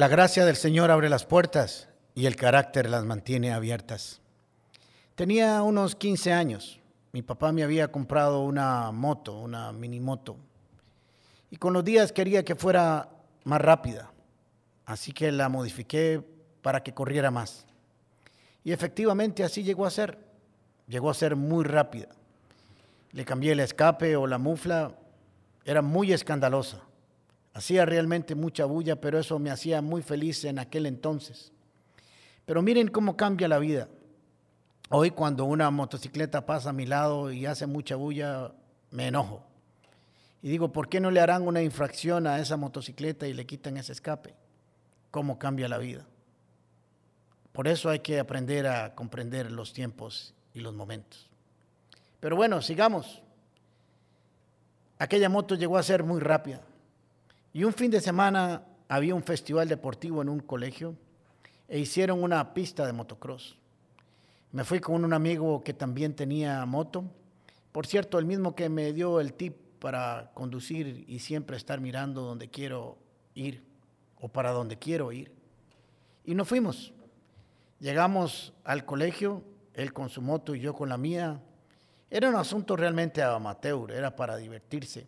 La gracia del Señor abre las puertas y el carácter las mantiene abiertas. Tenía unos 15 años. Mi papá me había comprado una moto, una mini moto. Y con los días quería que fuera más rápida. Así que la modifiqué para que corriera más. Y efectivamente así llegó a ser. Llegó a ser muy rápida. Le cambié el escape o la mufla. Era muy escandalosa. Hacía realmente mucha bulla, pero eso me hacía muy feliz en aquel entonces. Pero miren cómo cambia la vida. Hoy cuando una motocicleta pasa a mi lado y hace mucha bulla, me enojo. Y digo, ¿por qué no le harán una infracción a esa motocicleta y le quitan ese escape? ¿Cómo cambia la vida? Por eso hay que aprender a comprender los tiempos y los momentos. Pero bueno, sigamos. Aquella moto llegó a ser muy rápida. Y un fin de semana había un festival deportivo en un colegio e hicieron una pista de motocross. Me fui con un amigo que también tenía moto. Por cierto, el mismo que me dio el tip para conducir y siempre estar mirando donde quiero ir o para donde quiero ir. Y nos fuimos. Llegamos al colegio, él con su moto y yo con la mía. Era un asunto realmente amateur, era para divertirse.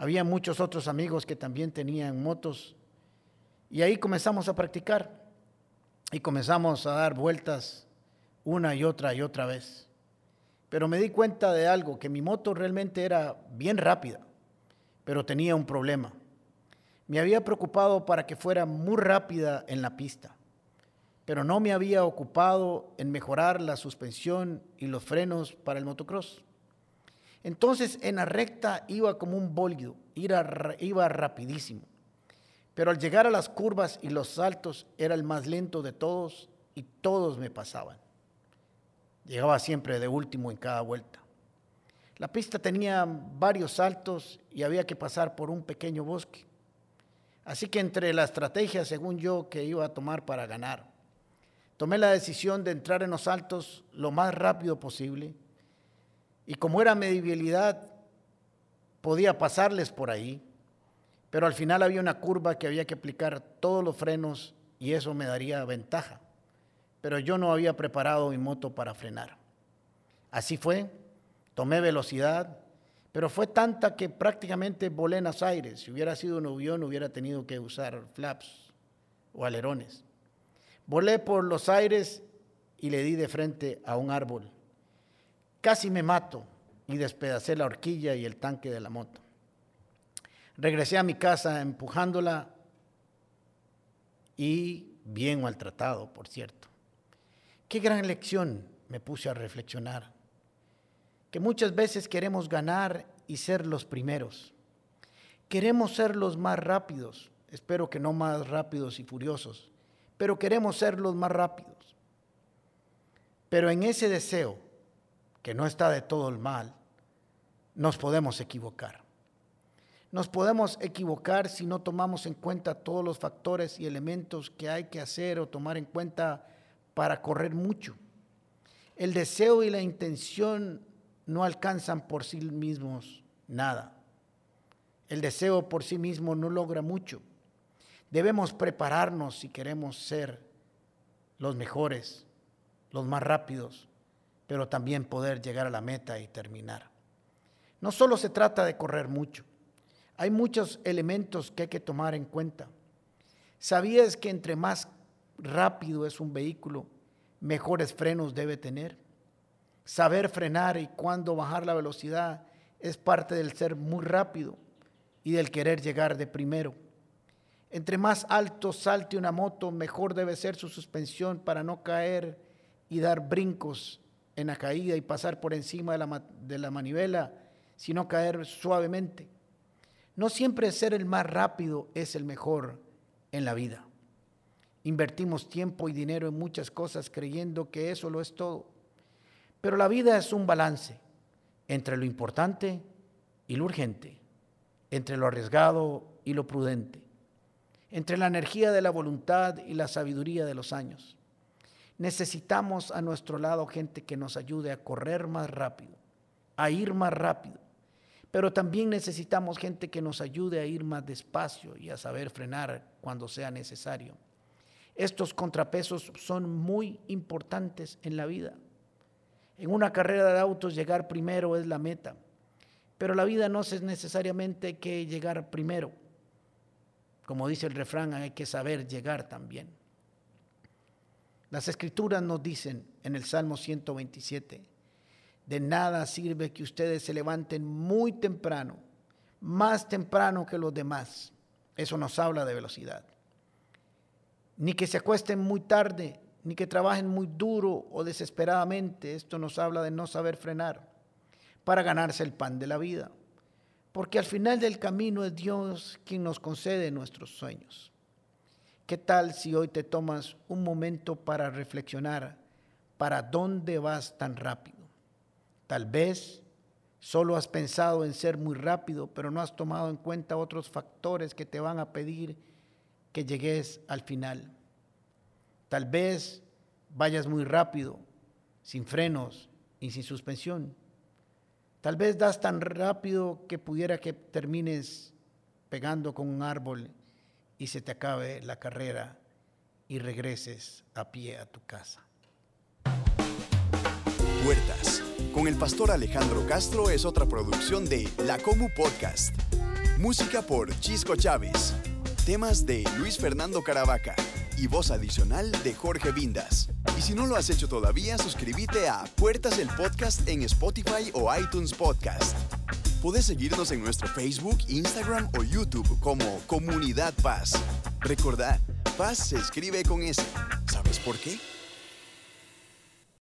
Había muchos otros amigos que también tenían motos y ahí comenzamos a practicar y comenzamos a dar vueltas una y otra y otra vez. Pero me di cuenta de algo, que mi moto realmente era bien rápida, pero tenía un problema. Me había preocupado para que fuera muy rápida en la pista, pero no me había ocupado en mejorar la suspensión y los frenos para el motocross. Entonces en la recta iba como un bólido, iba rapidísimo. Pero al llegar a las curvas y los saltos era el más lento de todos y todos me pasaban. Llegaba siempre de último en cada vuelta. La pista tenía varios saltos y había que pasar por un pequeño bosque. Así que entre la estrategia, según yo, que iba a tomar para ganar, tomé la decisión de entrar en los saltos lo más rápido posible y como era mi debilidad, podía pasarles por ahí, pero al final había una curva que había que aplicar todos los frenos y eso me daría ventaja. Pero yo no había preparado mi moto para frenar. Así fue, tomé velocidad, pero fue tanta que prácticamente volé en los aires. Si hubiera sido un avión, hubiera tenido que usar flaps o alerones. Volé por los aires y le di de frente a un árbol. Casi me mato y despedacé la horquilla y el tanque de la moto. Regresé a mi casa empujándola y bien maltratado, por cierto. Qué gran lección me puse a reflexionar. Que muchas veces queremos ganar y ser los primeros. Queremos ser los más rápidos, espero que no más rápidos y furiosos, pero queremos ser los más rápidos. Pero en ese deseo que no está de todo el mal, nos podemos equivocar. Nos podemos equivocar si no tomamos en cuenta todos los factores y elementos que hay que hacer o tomar en cuenta para correr mucho. El deseo y la intención no alcanzan por sí mismos nada. El deseo por sí mismo no logra mucho. Debemos prepararnos si queremos ser los mejores, los más rápidos, pero también poder llegar a la meta y terminar. No solo se trata de correr mucho, hay muchos elementos que hay que tomar en cuenta. ¿Sabías que entre más rápido es un vehículo, mejores frenos debe tener? Saber frenar y cuándo bajar la velocidad es parte del ser muy rápido y del querer llegar de primero. Entre más alto salte una moto, mejor debe ser su suspensión para no caer y dar brincos en la caída y pasar por encima de la, de la manivela, sino caer suavemente. No siempre ser el más rápido es el mejor en la vida. Invertimos tiempo y dinero en muchas cosas creyendo que eso lo es todo. Pero la vida es un balance entre lo importante y lo urgente, entre lo arriesgado y lo prudente, entre la energía de la voluntad y la sabiduría de los años. Necesitamos a nuestro lado gente que nos ayude a correr más rápido, a ir más rápido, Pero también necesitamos gente que nos ayude a ir más despacio y a saber frenar cuando sea necesario. Estos contrapesos son muy importantes en la vida. En una carrera de autos llegar primero es la meta, pero la vida no es necesariamente que llegar primero. Como dice el refrán, hay que saber llegar también. Las escrituras nos dicen en el Salmo 127, de nada sirve que ustedes se levanten muy temprano, más temprano que los demás. Eso nos habla de velocidad. Ni que se acuesten muy tarde, ni que trabajen muy duro o desesperadamente. Esto nos habla de no saber frenar para ganarse el pan de la vida. Porque al final del camino es Dios quien nos concede nuestros sueños. ¿Qué tal si hoy te tomas un momento para reflexionar para dónde vas tan rápido? Tal vez solo has pensado en ser muy rápido, pero no has tomado en cuenta otros factores que te van a pedir que llegues al final. Tal vez vayas muy rápido, sin frenos y sin suspensión. Tal vez das tan rápido que pudiera que termines pegando con un árbol y se te acabe la carrera y regreses a pie a tu casa. Puertas con el pastor Alejandro Castro es otra producción de La Comu Podcast. Música por Chisco Chávez. Temas de Luis Fernando Caravaca y voz adicional de Jorge Vindas. Y si no lo has hecho todavía, suscríbete a Puertas el Podcast en Spotify o iTunes Podcast. Puedes seguirnos en nuestro Facebook, Instagram o YouTube como Comunidad Paz. Recordad, Paz se escribe con S. ¿Sabes por qué?